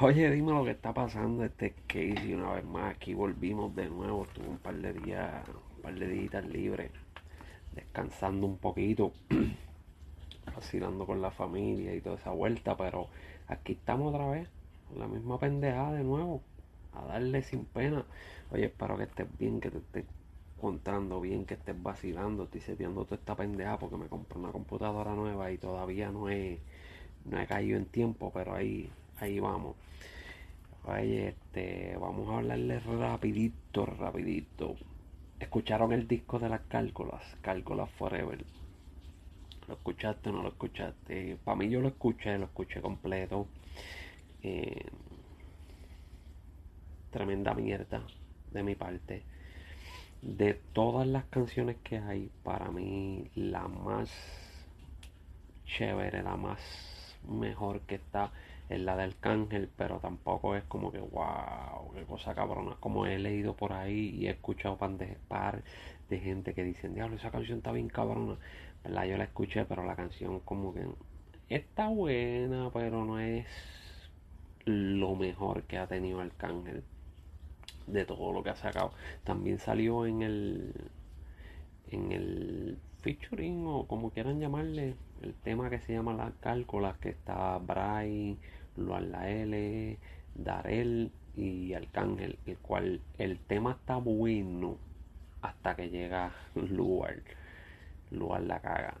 Oye, dime lo que está pasando este Casey una vez más. Aquí volvimos de nuevo. Tuve un par de días, un par de días libres, descansando un poquito, vacilando con la familia y toda esa vuelta. Pero aquí estamos otra vez, con la misma pendejada de nuevo, a darle sin pena. Oye, espero que estés bien, que te estés encontrando bien, que estés vacilando. Estoy seteando toda esta pendeja porque me compré una computadora nueva y todavía no he, no he caído en tiempo, pero ahí ahí vamos. Oye, este, vamos a hablarle rapidito, rapidito. ¿Escucharon el disco de las cálculas? Cálculas Forever. ¿Lo escuchaste o no lo escuchaste? Para mí yo lo escuché, lo escuché completo. Eh, tremenda mierda de mi parte. De todas las canciones que hay, para mí la más chévere, la más mejor que está es la del cángel, pero tampoco es como que wow, qué cosa cabrona. Como he leído por ahí y he escuchado pan de, par de gente que dicen, diablo, esa canción está bien cabrona. ¿Verdad? Yo la escuché, pero la canción como que está buena, pero no es lo mejor que ha tenido el cángel de todo lo que ha sacado. También salió en el en el featuring o como quieran llamarle el tema que se llama las cálculas que está Bray Luan La L, Darel y Arcángel, el cual el tema está bueno hasta que llega Luar. Luar la caga.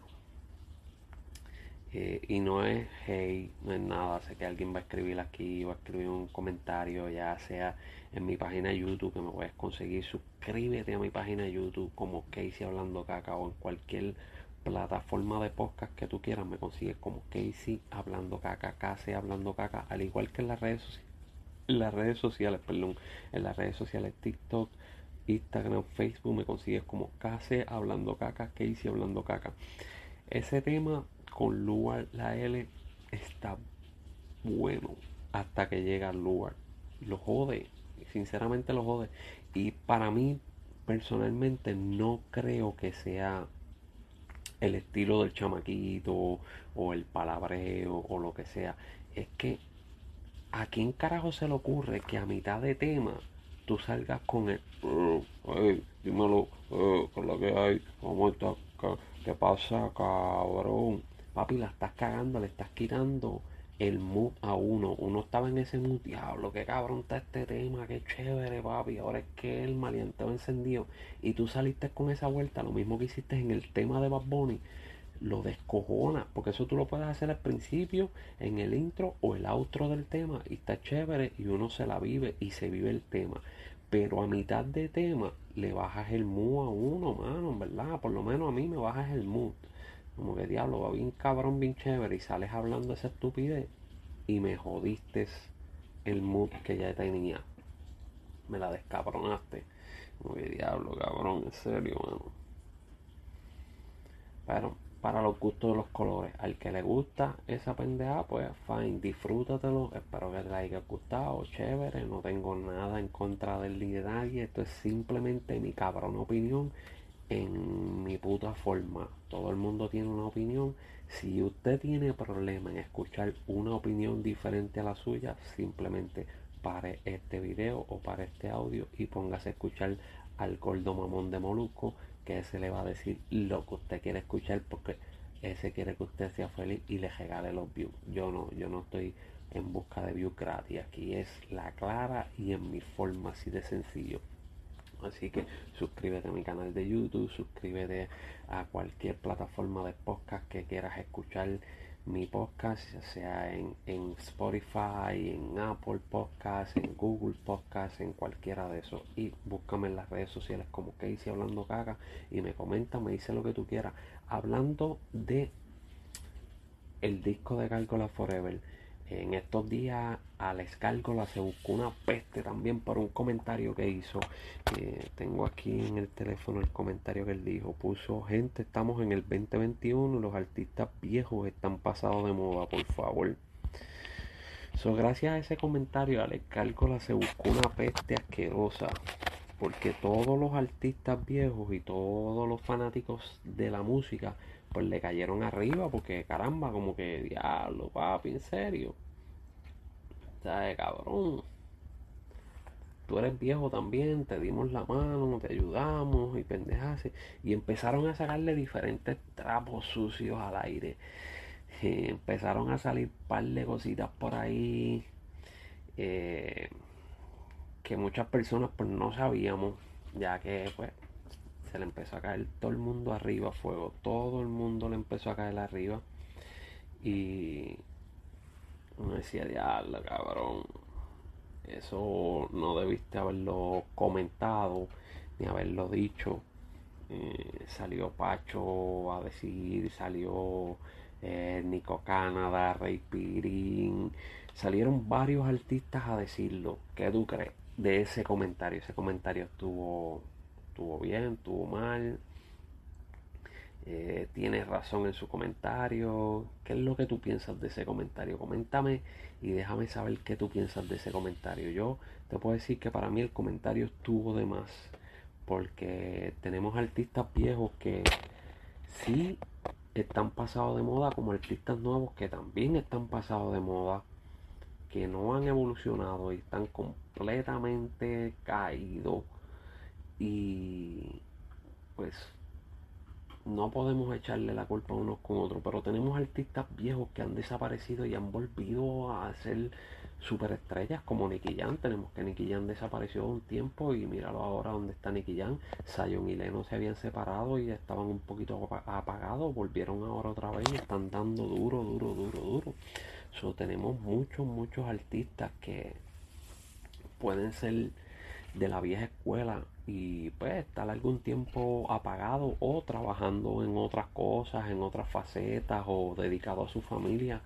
Eh, y no es hey, no es nada. Sé que alguien va a escribir aquí, va a escribir un comentario, ya sea en mi página de YouTube que me puedes conseguir. Suscríbete a mi página de YouTube como Casey Hablando Caca o en cualquier plataforma de podcast que tú quieras, me consigues como Casey Hablando Caca, Casey Hablando Caca, al igual que en las redes sociales, en las redes sociales, perdón, en las redes sociales TikTok, Instagram, Facebook, me consigues como Casey Hablando Caca, Casey Hablando Caca. Ese tema con lugar la L está bueno hasta que llega al lugar. Lo jode, sinceramente lo jode. Y para mí, personalmente, no creo que sea el estilo del chamaquito o el palabreo o lo que sea. Es que a quién carajo se le ocurre que a mitad de tema tú salgas con el eh, dímelo eh, con lo que hay cómo está qué pasa cabrón papi la estás cagando le estás quitando el mood a uno. Uno estaba en ese mood, diablo, qué cabrón está este tema, qué chévere, papi. Ahora es que el malienteo encendido. Y tú saliste con esa vuelta, lo mismo que hiciste en el tema de Bad Bunny, lo descojona. Porque eso tú lo puedes hacer al principio, en el intro o el outro del tema. Y está chévere y uno se la vive y se vive el tema. Pero a mitad de tema le bajas el mood a uno, mano, ¿verdad? Por lo menos a mí me bajas el mood. Como que diablo, va bien cabrón, bien chévere y sales hablando esa estupidez y me jodiste el mood que ya tenía. Me la descabronaste. Como que diablo, cabrón, en serio, mano. Pero para los gustos de los colores, al que le gusta esa pendeja, pues fine, disfrútatelo. Espero que te haya gustado, chévere. No tengo nada en contra del ni de nadie. Esto es simplemente mi cabrón opinión en mi puta forma. Todo el mundo tiene una opinión. Si usted tiene problema en escuchar una opinión diferente a la suya, simplemente pare este video o pare este audio y póngase a escuchar al gordo mamón de Molusco, que ese le va a decir lo que usted quiere escuchar porque ese quiere que usted sea feliz y le regale los views. Yo no, yo no estoy en busca de views gratis. Aquí es la clara y en mi forma así de sencillo. Así que suscríbete a mi canal de YouTube, suscríbete a cualquier plataforma de podcast que quieras escuchar mi podcast, ya sea en, en Spotify, en Apple Podcast, en Google Podcast, en cualquiera de esos. Y búscame en las redes sociales como Casey Hablando Caca y me comenta, me dice lo que tú quieras. Hablando de el disco de Cálculo Forever en estos días Alex Cálcola se buscó una peste también por un comentario que hizo. Eh, tengo aquí en el teléfono el comentario que él dijo. Puso, gente, estamos en el 2021, los artistas viejos están pasados de moda, por favor. So, gracias a ese comentario, Alex Cálcola se buscó una peste asquerosa. Porque todos los artistas viejos y todos los fanáticos de la música pues le cayeron arriba porque caramba, como que diablo, papi, en serio. ¿sabes, cabrón? Tú eres viejo también, te dimos la mano, te ayudamos y pendejas. Y empezaron a sacarle diferentes trapos sucios al aire. Empezaron a salir par de cositas por ahí eh, que muchas personas pues no sabíamos, ya que pues se le empezó a caer todo el mundo arriba fuego, todo el mundo le empezó a caer arriba y uno decía, diablo, cabrón, eso no debiste haberlo comentado ni haberlo dicho. Eh, salió Pacho a decir, salió eh, Nico Canadá, Rey Pirín, salieron varios artistas a decirlo. ¿Qué tú crees de ese comentario? Ese comentario estuvo, estuvo bien, estuvo mal. Eh, tienes razón en su comentario. ¿Qué es lo que tú piensas de ese comentario? Coméntame y déjame saber qué tú piensas de ese comentario. Yo te puedo decir que para mí el comentario estuvo de más. Porque tenemos artistas viejos que sí están pasados de moda como artistas nuevos que también están pasados de moda, que no han evolucionado y están completamente caídos. Y pues no podemos echarle la culpa a unos con otros, pero tenemos artistas viejos que han desaparecido y han volvido a ser superestrellas como Nicky Jam. Tenemos que Nicky Jam desapareció un tiempo y míralo ahora donde está Nicky Jam. Sayon y Leno se habían separado y estaban un poquito apagados, volvieron ahora otra vez y están dando duro, duro, duro, duro. So, tenemos muchos, muchos artistas que pueden ser de la vieja escuela y pues estar algún tiempo apagado o trabajando en otras cosas, en otras facetas o dedicado a su familia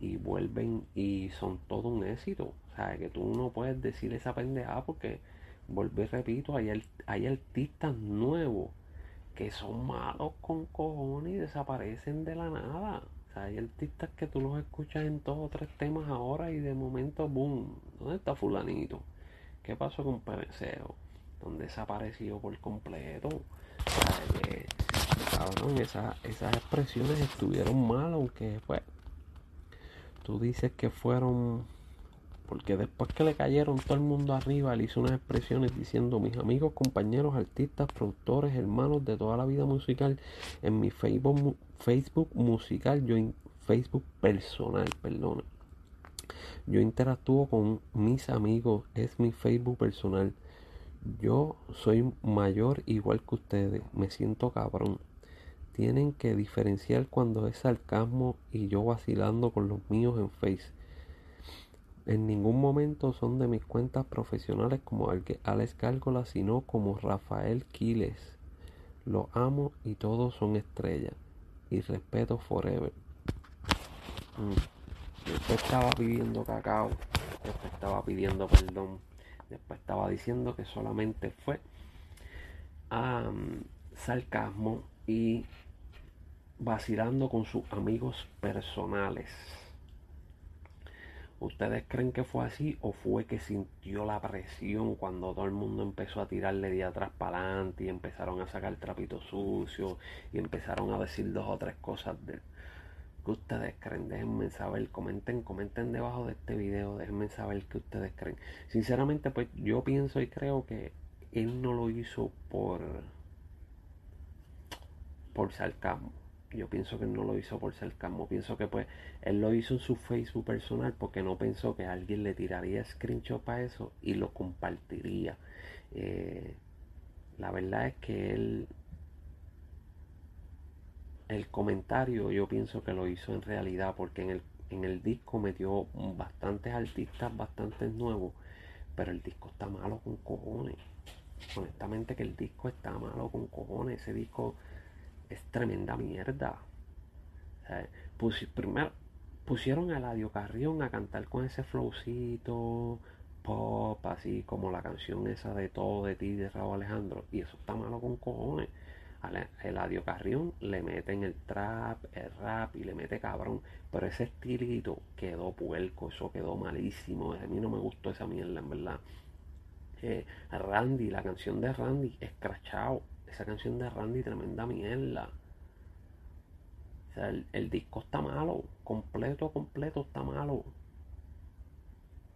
y vuelven y son todo un éxito. O sea, que tú no puedes decir esa pendejada porque, y repito, hay, hay artistas nuevos que son malos con cojones y desaparecen de la nada. O sea, hay artistas que tú los escuchas en todos o tres temas ahora y de momento, boom, ¿dónde está fulanito? ¿Qué pasó con PBCO? ¿Dónde desapareció por completo? Cabrón, esas expresiones estuvieron mal, aunque pues tú dices que fueron porque después que le cayeron todo el mundo arriba, él hizo unas expresiones diciendo, mis amigos, compañeros, artistas, productores, hermanos de toda la vida musical, en mi Facebook, Facebook musical, yo en Facebook personal, perdona. Yo interactúo con mis amigos, es mi Facebook personal. Yo soy mayor igual que ustedes, me siento cabrón. Tienen que diferenciar cuando es sarcasmo y yo vacilando con los míos en Face. En ningún momento son de mis cuentas profesionales como Alex Gárgola, sino como Rafael Quiles. Lo amo y todos son estrellas. Y respeto forever. Mm. Después estaba pidiendo cacao, después estaba pidiendo perdón, después estaba diciendo que solamente fue sarcasmo y vacilando con sus amigos personales. ¿Ustedes creen que fue así o fue que sintió la presión cuando todo el mundo empezó a tirarle de atrás para adelante y empezaron a sacar trapito sucio y empezaron a decir dos o tres cosas de él? Ustedes creen? Déjenme saber, comenten, comenten debajo de este video, déjenme saber qué ustedes creen. Sinceramente, pues yo pienso y creo que él no lo hizo por por sarcasmo. Yo pienso que él no lo hizo por sarcasmo. Pienso que pues él lo hizo en su Facebook personal porque no pensó que alguien le tiraría screenshot para eso y lo compartiría. Eh, la verdad es que él el comentario yo pienso que lo hizo en realidad porque en el, en el disco metió bastantes artistas, bastantes nuevos, pero el disco está malo con cojones. Honestamente que el disco está malo con cojones. Ese disco es tremenda mierda. primero pusieron a Ladio Carrión a cantar con ese flowcito pop, así como la canción esa de Todo de ti de Raúl Alejandro. Y eso está malo con cojones. Eladio Carrión le meten el trap, el rap y le mete cabrón. Pero ese estilito quedó puerco, eso quedó malísimo. A mí no me gustó esa mierda, en verdad. Eh, Randy, la canción de Randy, escrachado. Esa canción de Randy, tremenda mierda. O sea, el, disco está malo. Completo, completo está malo.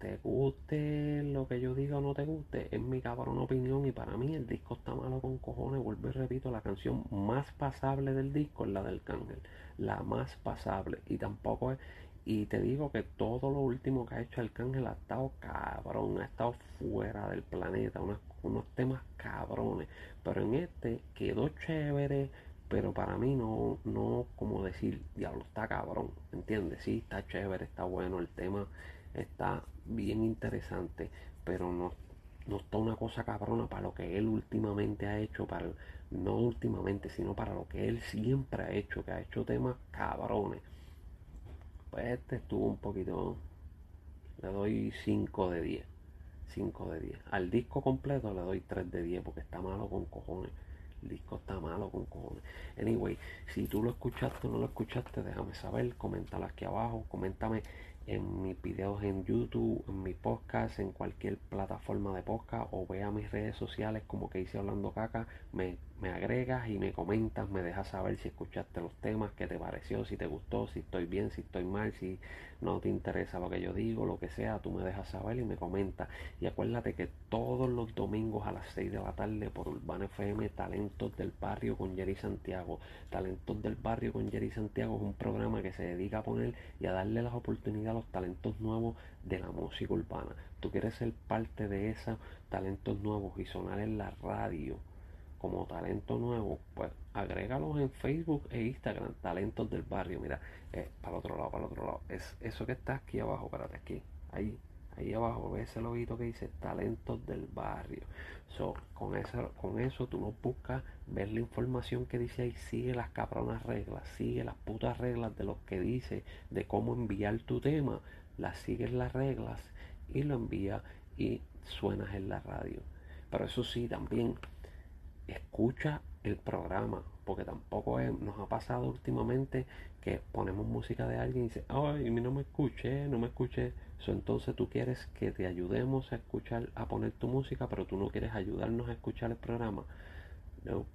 Te guste lo que yo diga o no te guste, es mi cabrón opinión y para mí el disco está malo con cojones. Vuelvo y repito, la canción más pasable del disco es la del Cángel, la más pasable y tampoco es... Y te digo que todo lo último que ha hecho el Cángel ha estado cabrón, ha estado fuera del planeta, unos, unos temas cabrones. Pero en este quedó chévere, pero para mí no, no como decir, diablo, está cabrón, ¿entiendes? Sí, está chévere, está bueno, el tema está bien interesante, pero no, no está una cosa cabrona para lo que él últimamente ha hecho, para no últimamente, sino para lo que él siempre ha hecho, que ha hecho temas cabrones. Pues este estuvo un poquito, le doy 5 de 10. 5 de 10. Al disco completo le doy 3 de 10 porque está malo con cojones. El disco está malo con cojones. Anyway, si tú lo escuchaste o no lo escuchaste, déjame saber. Coméntalo aquí abajo. Coméntame en mis videos en YouTube, en mi podcast, en cualquier plataforma de podcast o vea mis redes sociales como que hice hablando caca, me, me, agregas y me comentas, me dejas saber si escuchaste los temas, qué te pareció, si te gustó, si estoy bien, si estoy mal, si no te interesa lo que yo digo, lo que sea, tú me dejas saber y me comentas. Y acuérdate que todos los domingos a las 6 de la tarde por Urbana FM, Talentos del Barrio con Jerry Santiago. Talentos del Barrio con Jerry Santiago es un programa que se dedica a poner y a darle las oportunidades a los talentos nuevos de la música urbana. Tú quieres ser parte de esos talentos nuevos y sonar en la radio como talento nuevo, pues agrégalos en Facebook e Instagram, talentos del barrio. Mira, eh, para el otro lado, para el otro lado. Es eso que está aquí abajo, espérate, aquí, ahí, ahí abajo, ves ese lobito que dice talentos del barrio. So, con eso, con eso tú no buscas ver la información que dice ahí, sigue las cabronas reglas, sigue las putas reglas de lo que dice, de cómo enviar tu tema, las sigues las reglas y lo envías y suenas en la radio. Pero eso sí, también escucha el programa, porque tampoco nos ha pasado últimamente que ponemos música de alguien y dice, ay, no me escuché, no me escuché. entonces tú quieres que te ayudemos a escuchar, a poner tu música, pero tú no quieres ayudarnos a escuchar el programa. No,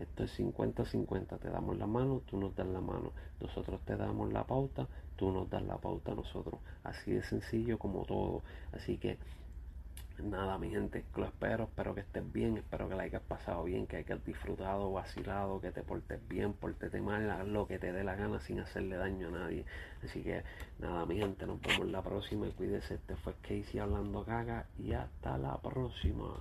esto es 50-50, te damos la mano, tú nos das la mano. Nosotros te damos la pauta, tú nos das la pauta a nosotros. Así de sencillo como todo. Así que nada, mi gente, lo espero, espero que estés bien, espero que la hayas pasado bien, que hayas disfrutado, vacilado, que te portes bien, portete mal, haz lo que te dé la gana sin hacerle daño a nadie. Así que nada, mi gente, nos vemos la próxima cuídese. Este fue Casey hablando caga y hasta la próxima.